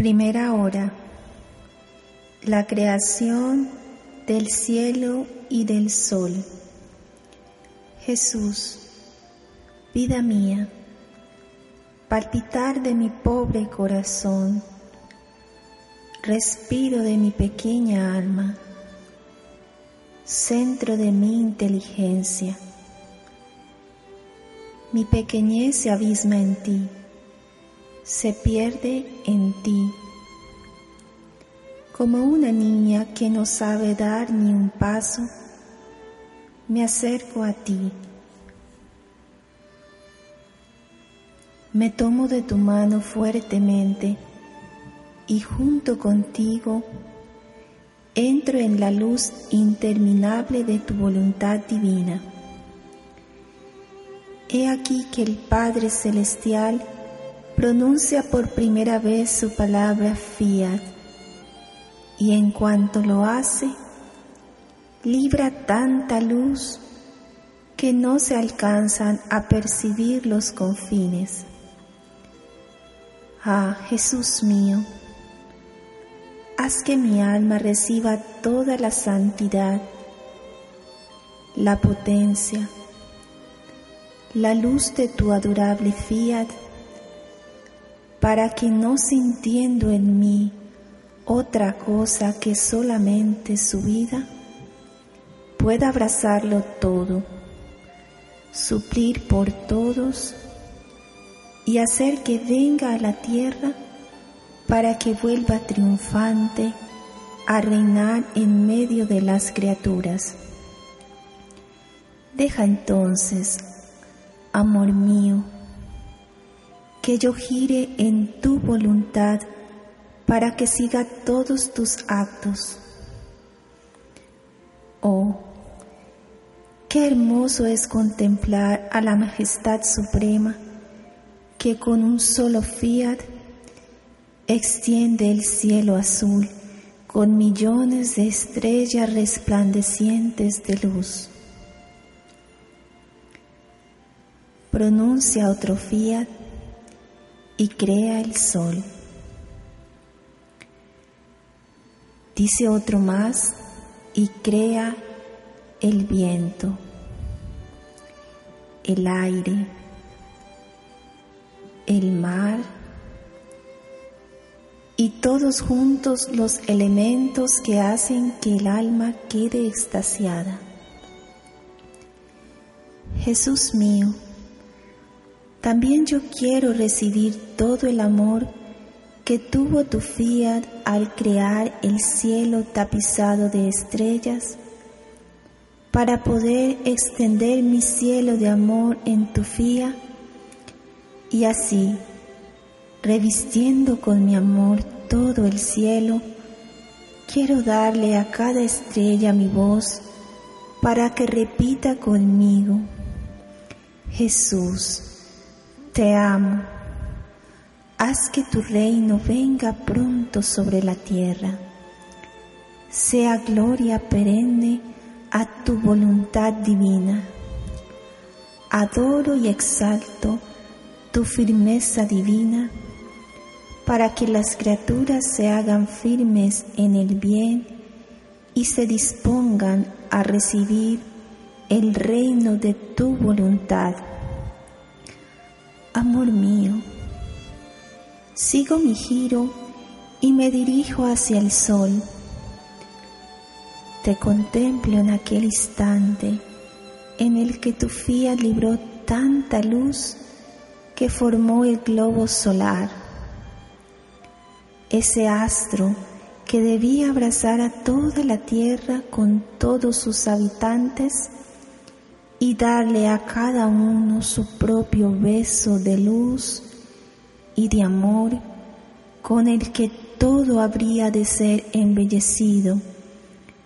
Primera hora. La creación del cielo y del sol. Jesús, vida mía, palpitar de mi pobre corazón, respiro de mi pequeña alma, centro de mi inteligencia. Mi pequeñez se abisma en ti se pierde en ti. Como una niña que no sabe dar ni un paso, me acerco a ti. Me tomo de tu mano fuertemente y junto contigo entro en la luz interminable de tu voluntad divina. He aquí que el Padre Celestial pronuncia por primera vez su palabra fiat y en cuanto lo hace, libra tanta luz que no se alcanzan a percibir los confines. Ah, Jesús mío, haz que mi alma reciba toda la santidad, la potencia, la luz de tu adorable fiat para que no sintiendo en mí otra cosa que solamente su vida, pueda abrazarlo todo, suplir por todos y hacer que venga a la tierra para que vuelva triunfante a reinar en medio de las criaturas. Deja entonces, amor mío, que yo gire en tu voluntad para que siga todos tus actos. Oh, qué hermoso es contemplar a la majestad suprema que con un solo fiat extiende el cielo azul con millones de estrellas resplandecientes de luz. Pronuncia otro fiat y crea el sol. Dice otro más y crea el viento, el aire, el mar y todos juntos los elementos que hacen que el alma quede extasiada. Jesús mío, también yo quiero recibir todo el amor que tuvo tu fiat al crear el cielo tapizado de estrellas, para poder extender mi cielo de amor en tu fiat y así, revistiendo con mi amor todo el cielo, quiero darle a cada estrella mi voz para que repita conmigo, Jesús te amo. Haz que tu reino venga pronto sobre la tierra. Sea gloria perenne a tu voluntad divina. Adoro y exalto tu firmeza divina para que las criaturas se hagan firmes en el bien y se dispongan a recibir el reino de tu voluntad Amor mío, sigo mi giro y me dirijo hacia el sol. Te contemplo en aquel instante en el que tu fía libró tanta luz que formó el globo solar. Ese astro que debía abrazar a toda la tierra con todos sus habitantes y darle a cada uno su propio beso de luz y de amor con el que todo habría de ser embellecido,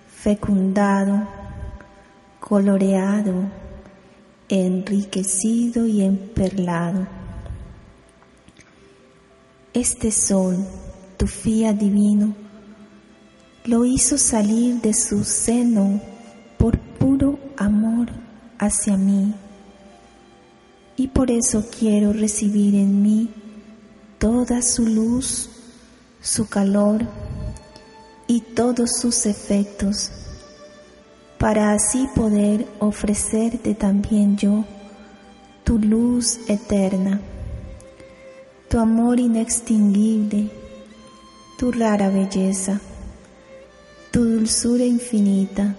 fecundado, coloreado, enriquecido y emperlado. Este sol, tu fía divino, lo hizo salir de su seno por puro amor hacia mí. Y por eso quiero recibir en mí toda su luz, su calor y todos sus efectos, para así poder ofrecerte también yo tu luz eterna, tu amor inextinguible, tu rara belleza, tu dulzura infinita,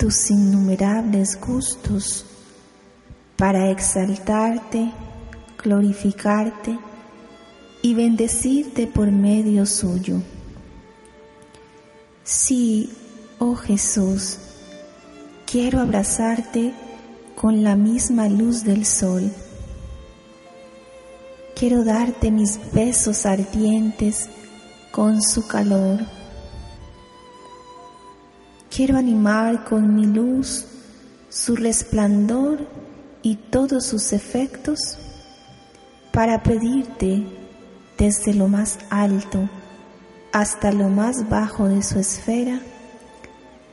tus innumerables gustos, para exaltarte, glorificarte y bendecirte por medio suyo. Sí, oh Jesús, quiero abrazarte con la misma luz del sol. Quiero darte mis besos ardientes con su calor. Quiero animar con mi luz su resplandor y todos sus efectos para pedirte desde lo más alto hasta lo más bajo de su esfera,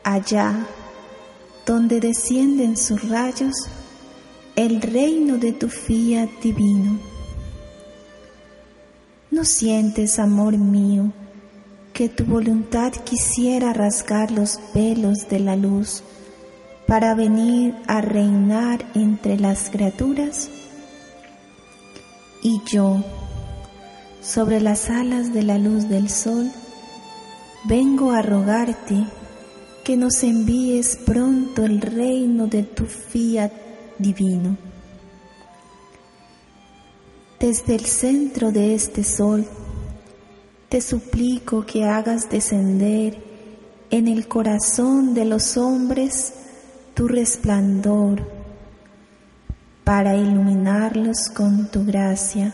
allá donde descienden sus rayos, el reino de tu fiat divino. ¿No sientes, amor mío, que tu voluntad quisiera rasgar los velos de la luz para venir a reinar entre las criaturas? Y yo, sobre las alas de la luz del sol, vengo a rogarte que nos envíes pronto el reino de tu fiat divino. Desde el centro de este sol, te suplico que hagas descender en el corazón de los hombres tu resplandor para iluminarlos con tu gracia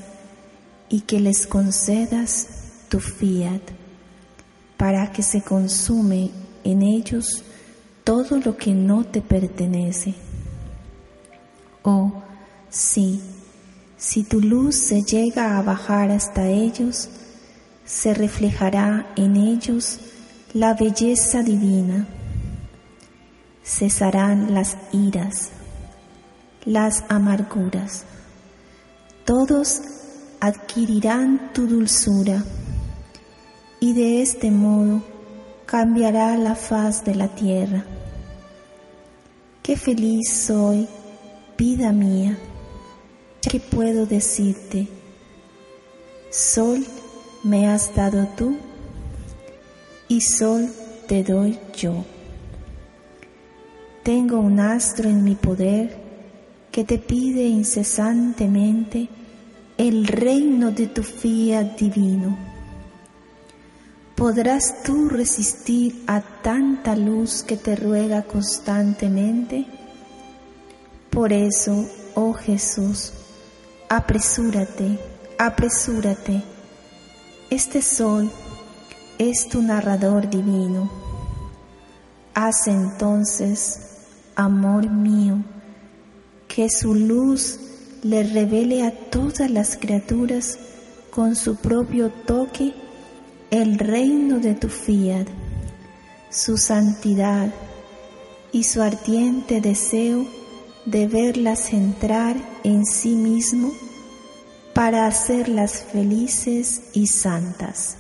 y que les concedas tu fiat para que se consume en ellos todo lo que no te pertenece. Oh, sí, si tu luz se llega a bajar hasta ellos, se reflejará en ellos la belleza divina. Cesarán las iras, las amarguras. Todos adquirirán tu dulzura y de este modo cambiará la faz de la tierra. Qué feliz soy, vida mía, que puedo decirte, sol me has dado tú y sol te doy yo. Tengo un astro en mi poder que te pide incesantemente el reino de tu fiat divino. ¿Podrás tú resistir a tanta luz que te ruega constantemente? Por eso, oh Jesús, apresúrate, apresúrate. Este sol es tu narrador divino. Haz entonces, amor mío, que su luz le revele a todas las criaturas con su propio toque el reino de tu fiat, su santidad y su ardiente deseo de verlas entrar en sí mismo para hacerlas felices y santas.